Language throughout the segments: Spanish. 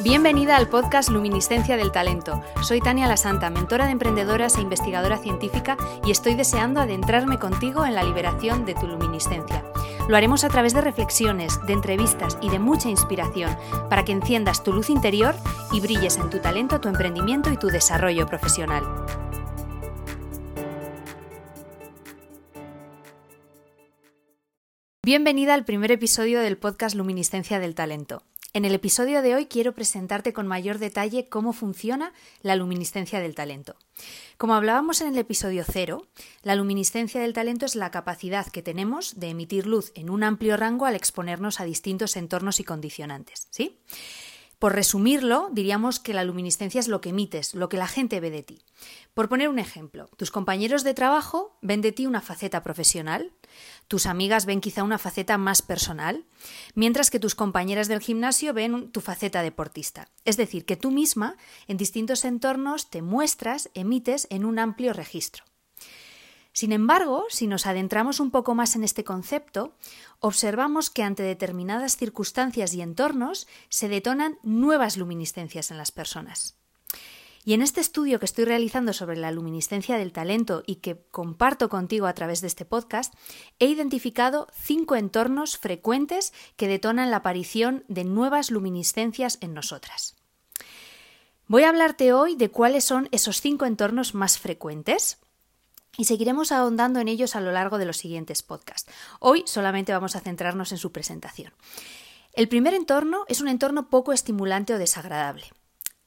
Bienvenida al podcast Luminiscencia del Talento. Soy Tania La Santa, mentora de emprendedoras e investigadora científica y estoy deseando adentrarme contigo en la liberación de tu luminiscencia. Lo haremos a través de reflexiones, de entrevistas y de mucha inspiración para que enciendas tu luz interior y brilles en tu talento, tu emprendimiento y tu desarrollo profesional. Bienvenida al primer episodio del podcast Luminiscencia del Talento. En el episodio de hoy quiero presentarte con mayor detalle cómo funciona la luminiscencia del talento. Como hablábamos en el episodio cero, la luminiscencia del talento es la capacidad que tenemos de emitir luz en un amplio rango al exponernos a distintos entornos y condicionantes, ¿sí? Por resumirlo, diríamos que la luminiscencia es lo que emites, lo que la gente ve de ti. Por poner un ejemplo, tus compañeros de trabajo ven de ti una faceta profesional, tus amigas ven quizá una faceta más personal, mientras que tus compañeras del gimnasio ven tu faceta deportista. Es decir, que tú misma en distintos entornos te muestras, emites en un amplio registro. Sin embargo, si nos adentramos un poco más en este concepto, observamos que ante determinadas circunstancias y entornos se detonan nuevas luminiscencias en las personas. Y en este estudio que estoy realizando sobre la luminiscencia del talento y que comparto contigo a través de este podcast, he identificado cinco entornos frecuentes que detonan la aparición de nuevas luminiscencias en nosotras. Voy a hablarte hoy de cuáles son esos cinco entornos más frecuentes, y seguiremos ahondando en ellos a lo largo de los siguientes podcasts. Hoy solamente vamos a centrarnos en su presentación. El primer entorno es un entorno poco estimulante o desagradable.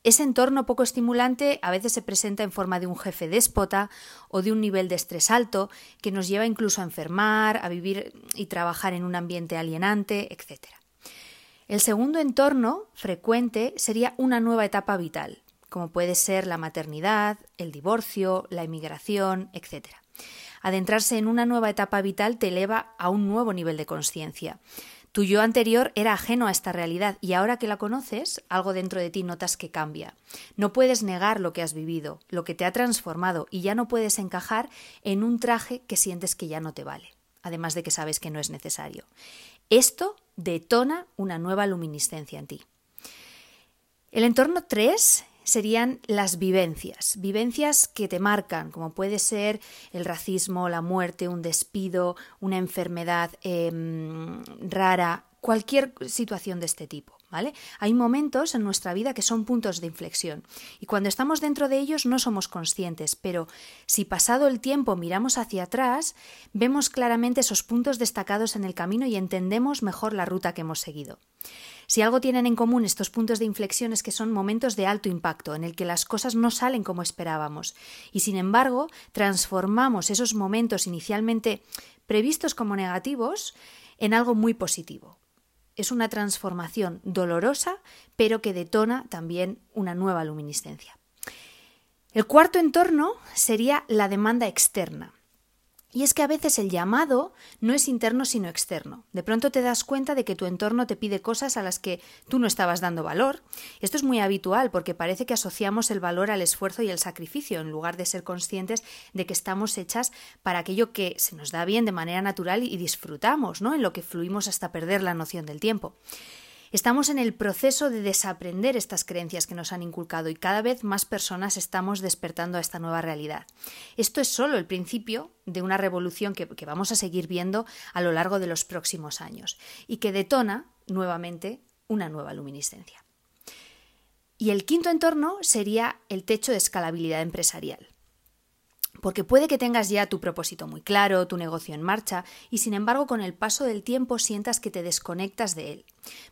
Ese entorno poco estimulante a veces se presenta en forma de un jefe déspota o de un nivel de estrés alto que nos lleva incluso a enfermar, a vivir y trabajar en un ambiente alienante, etc. El segundo entorno frecuente sería una nueva etapa vital, como puede ser la maternidad, el divorcio, la emigración, etc. Adentrarse en una nueva etapa vital te eleva a un nuevo nivel de conciencia. Tu yo anterior era ajeno a esta realidad y ahora que la conoces, algo dentro de ti notas que cambia. No puedes negar lo que has vivido, lo que te ha transformado y ya no puedes encajar en un traje que sientes que ya no te vale, además de que sabes que no es necesario. Esto detona una nueva luminiscencia en ti. El entorno 3 serían las vivencias, vivencias que te marcan, como puede ser el racismo, la muerte, un despido, una enfermedad em, rara, cualquier situación de este tipo. ¿Vale? Hay momentos en nuestra vida que son puntos de inflexión y cuando estamos dentro de ellos no somos conscientes, pero si pasado el tiempo miramos hacia atrás, vemos claramente esos puntos destacados en el camino y entendemos mejor la ruta que hemos seguido. Si algo tienen en común estos puntos de inflexión es que son momentos de alto impacto, en el que las cosas no salen como esperábamos, y sin embargo transformamos esos momentos inicialmente previstos como negativos en algo muy positivo. Es una transformación dolorosa, pero que detona también una nueva luminiscencia. El cuarto entorno sería la demanda externa. Y es que a veces el llamado no es interno sino externo. De pronto te das cuenta de que tu entorno te pide cosas a las que tú no estabas dando valor. Esto es muy habitual porque parece que asociamos el valor al esfuerzo y el sacrificio en lugar de ser conscientes de que estamos hechas para aquello que se nos da bien de manera natural y disfrutamos, ¿no? En lo que fluimos hasta perder la noción del tiempo. Estamos en el proceso de desaprender estas creencias que nos han inculcado y cada vez más personas estamos despertando a esta nueva realidad. Esto es solo el principio de una revolución que, vamos a seguir viendo a lo largo de los próximos años y que detona nuevamente una nueva luminiscencia. Y el quinto entorno sería el techo de escalabilidad empresarial. Porque puede que tengas ya tu propósito muy claro, tu negocio en marcha, y sin embargo con el paso del tiempo sientas que te desconectas de él.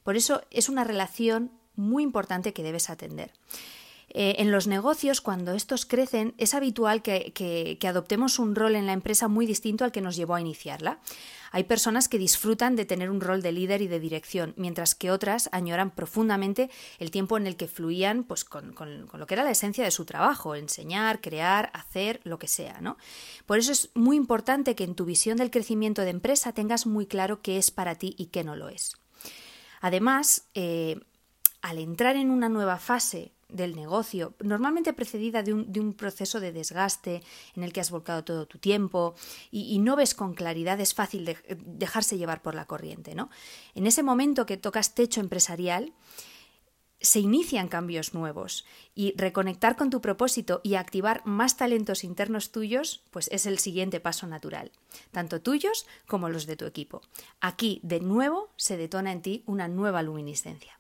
Por eso es una relación muy importante que debes atender. Eh, en los negocios, cuando estos crecen, es habitual que, adoptemos un rol en la empresa muy distinto al que nos llevó a iniciarla. Hay personas que disfrutan de tener un rol de líder y de dirección, mientras que otras añoran profundamente el tiempo en el que fluían pues, con, lo que era la esencia de su trabajo, enseñar, crear, hacer, lo que sea. ¿no? Por eso es muy importante que en tu visión del crecimiento de empresa tengas muy claro qué es para ti y qué no lo es. Además, eh, al entrar en una nueva fase del negocio, normalmente precedida de un, proceso de desgaste en el que has volcado todo tu tiempo y, no ves con claridad, es fácil dejarse llevar por la corriente. ¿no? En ese momento que tocas techo empresarial, se inician cambios nuevos y reconectar con tu propósito y activar más talentos internos tuyos, pues es el siguiente paso natural, tanto tuyos como los de tu equipo. Aquí, de nuevo, se detona en ti una nueva luminiscencia.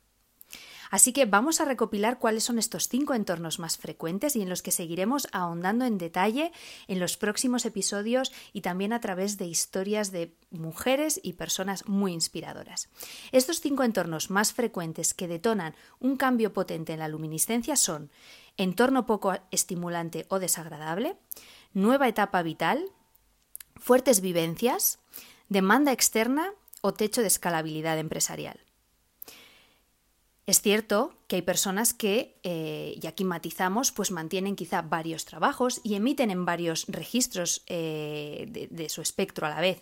Así que vamos a recopilar cuáles son estos cinco entornos más frecuentes y en los que seguiremos ahondando en detalle en los próximos episodios y también a través de historias de mujeres y personas muy inspiradoras. Estos cinco entornos más frecuentes que detonan un cambio potente en la luminiscencia son entorno poco estimulante o desagradable, nueva etapa vital, fuertes vivencias, demanda externa o techo de escalabilidad empresarial. Es cierto que hay personas que, eh, y aquí matizamos, pues mantienen quizá varios trabajos y emiten en varios registros eh, de, de su espectro a la vez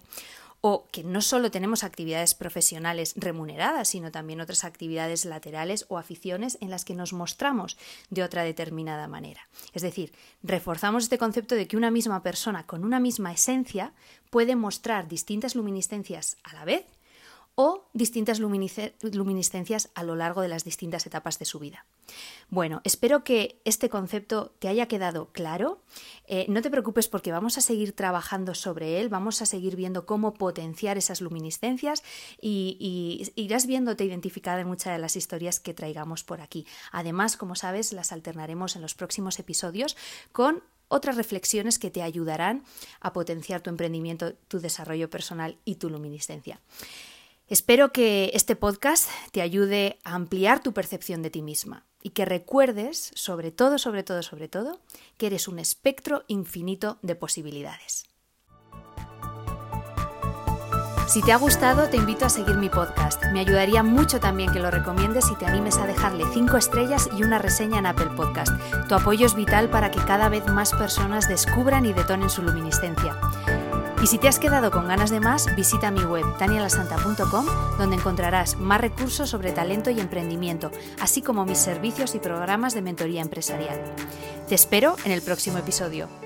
o que no solo tenemos actividades profesionales remuneradas, sino también otras actividades laterales o aficiones en las que nos mostramos de otra determinada manera. Es decir, reforzamos este concepto de que una misma persona con una misma esencia puede mostrar distintas luminiscencias a la vez o distintas luminiscencias a lo largo de las distintas etapas de su vida. Bueno, espero que este concepto te haya quedado claro. Eh, no te preocupes porque vamos a seguir trabajando sobre él, vamos a seguir viendo cómo potenciar esas luminiscencias y, irás viéndote identificada en muchas de las historias que traigamos por aquí. Además, como sabes, las alternaremos en los próximos episodios con otras reflexiones que te ayudarán a potenciar tu emprendimiento, tu desarrollo personal y tu luminiscencia. Espero que este podcast te ayude a ampliar tu percepción de ti misma y que recuerdes, sobre todo, sobre todo, sobre todo, que eres un espectro infinito de posibilidades. Si te ha gustado, te invito a seguir mi podcast. Me ayudaría mucho también que lo recomiendes y te animes a dejarle 5 estrellas y una reseña en Apple Podcast. Tu apoyo es vital para que cada vez más personas descubran y detonen su luminiscencia. Y si te has quedado con ganas de más, visita mi web danielasanta.com donde encontrarás más recursos sobre talento y emprendimiento, así como mis servicios y programas de mentoría empresarial. Te espero en el próximo episodio.